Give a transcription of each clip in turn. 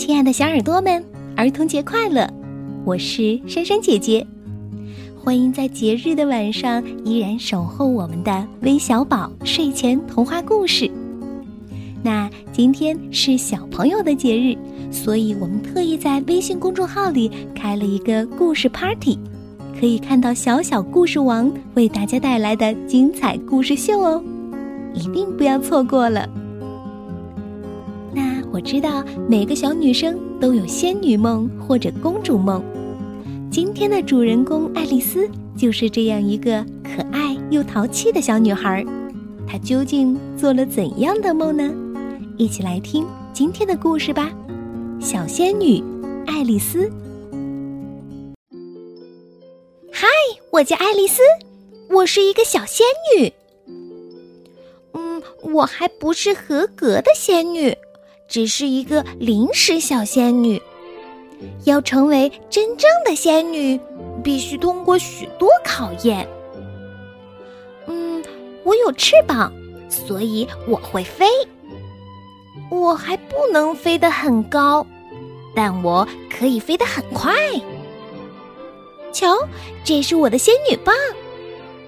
亲爱的小耳朵们，儿童节快乐！我是珊珊姐姐，欢迎在节日的晚上依然守候我们的微小宝睡前童话故事。那今天是小朋友的节日，所以我们特意在微信公众号里开了一个故事 party，可以看到小小故事王为大家带来的精彩故事秀哦，一定不要错过了。我知道每个小女生都有仙女梦或者公主梦，今天的主人公爱丽丝就是这样一个可爱又淘气的小女孩。她究竟做了怎样的梦呢？一起来听今天的故事吧，《小仙女爱丽丝》。嗨，我叫爱丽丝，我是一个小仙女。嗯，我还不是合格的仙女。只是一个临时小仙女，要成为真正的仙女，必须通过许多考验。嗯，我有翅膀，所以我会飞。我还不能飞得很高，但我可以飞得很快。瞧，这是我的仙女棒。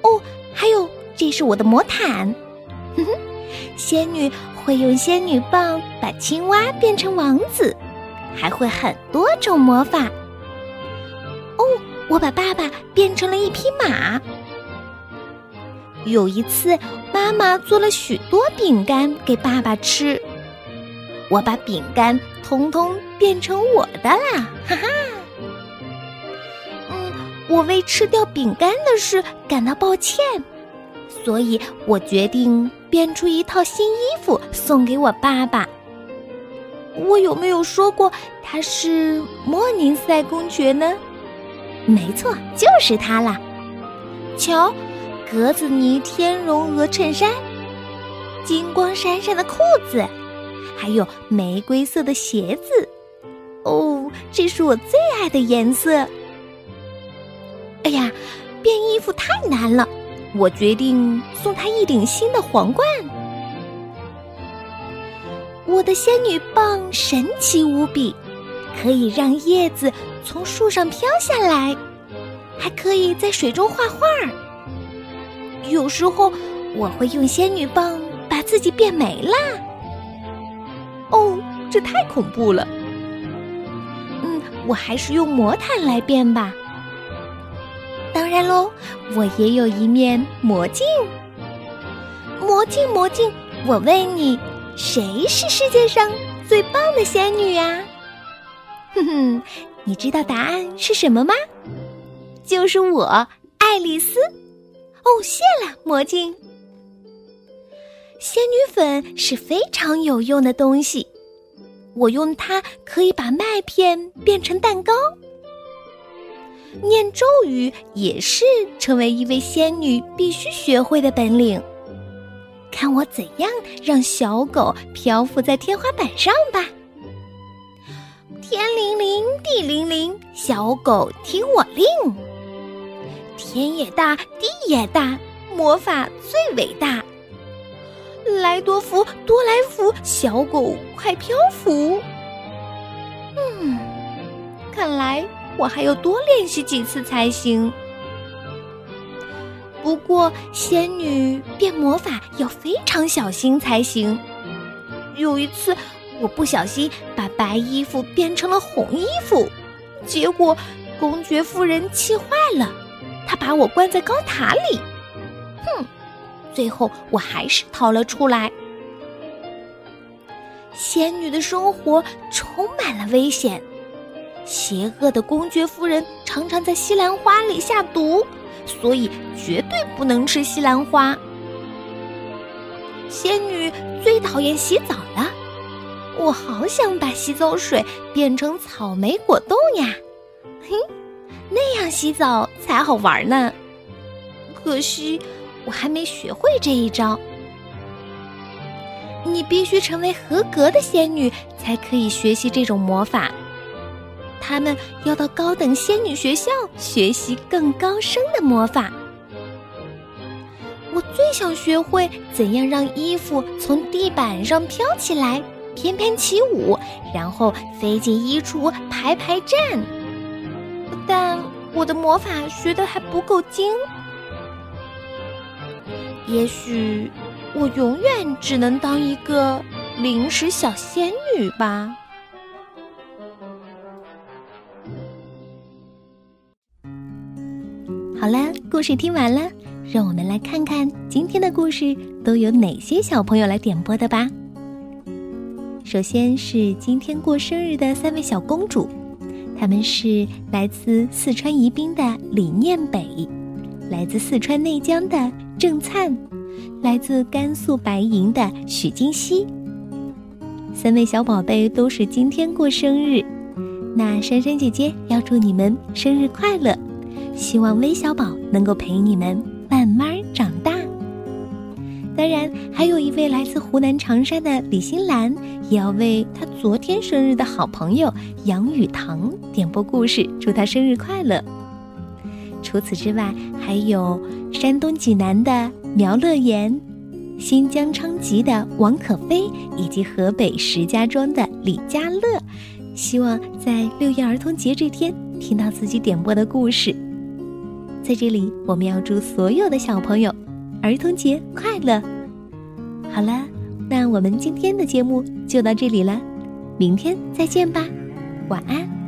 哦，还有，这是我的魔毯。哼哼，仙女。会用仙女棒把青蛙变成王子，还会很多种魔法。哦，我把爸爸变成了一匹马。有一次，妈妈做了许多饼干给爸爸吃，我把饼干通通变成我的啦，哈哈。嗯，我为吃掉饼干的事感到抱歉。所以我决定编出一套新衣服送给我爸爸。我有没有说过他是莫宁塞公爵呢？没错，就是他啦。瞧，格子呢天绒鹅衬衫，金光闪闪的裤子，还有玫瑰色的鞋子。哦，这是我最爱的颜色。哎呀，变衣服太难了。我决定送她一顶新的皇冠。我的仙女棒神奇无比，可以让叶子从树上飘下来，还可以在水中画画。有时候我会用仙女棒把自己变没了。哦，这太恐怖了。嗯，我还是用魔毯来变吧。当然喽，我也有一面魔镜。魔镜，魔镜，我问你，谁是世界上最棒的仙女呀？哼哼，你知道答案是什么吗？就是我，爱丽丝。哦，谢了，魔镜。仙女粉是非常有用的东西，我用它可以把麦片变成蛋糕。念咒语也是成为一位仙女必须学会的本领。看我怎样让小狗漂浮在天花板上吧！天灵灵，地灵灵，小狗听我令。天也大，地也大，魔法最伟大。来多福，多来福，小狗快漂浮。嗯，看来。我还要多练习几次才行。不过，仙女变魔法要非常小心才行。有一次，我不小心把白衣服变成了红衣服，结果公爵夫人气坏了，她把我关在高塔里。哼，最后我还是逃了出来。仙女的生活充满了危险。邪恶的公爵夫人常常在西兰花里下毒，所以绝对不能吃西兰花。仙女最讨厌洗澡了，我好想把洗澡水变成草莓果冻呀！嘿，那样洗澡才好玩呢。可惜我还没学会这一招。你必须成为合格的仙女，才可以学习这种魔法。他们要到高等仙女学校学习更高深的魔法。我最想学会怎样让衣服从地板上飘起来，翩翩起舞，然后飞进衣橱排排站。但我的魔法学的还不够精，也许我永远只能当一个零食小仙女吧。好了，故事听完了，让我们来看看今天的故事都有哪些小朋友来点播的吧。首先是今天过生日的三位小公主，她们是来自四川宜宾的李念北，来自四川内江的郑灿，来自甘肃白银的许金熙。三位小宝贝都是今天过生日，那珊珊姐姐要祝你们生日快乐！希望微小宝能够陪你们慢慢长大。当然，还有一位来自湖南长沙的李新兰，也要为他昨天生日的好朋友杨雨堂点播故事，祝他生日快乐。除此之外，还有山东济南的苗乐言，新疆昌吉的王可飞，以及河北石家庄的李佳乐，希望在六一儿童节这天听到自己点播的故事。在这里，我们要祝所有的小朋友儿童节快乐。好了，那我们今天的节目就到这里了，明天再见吧，晚安。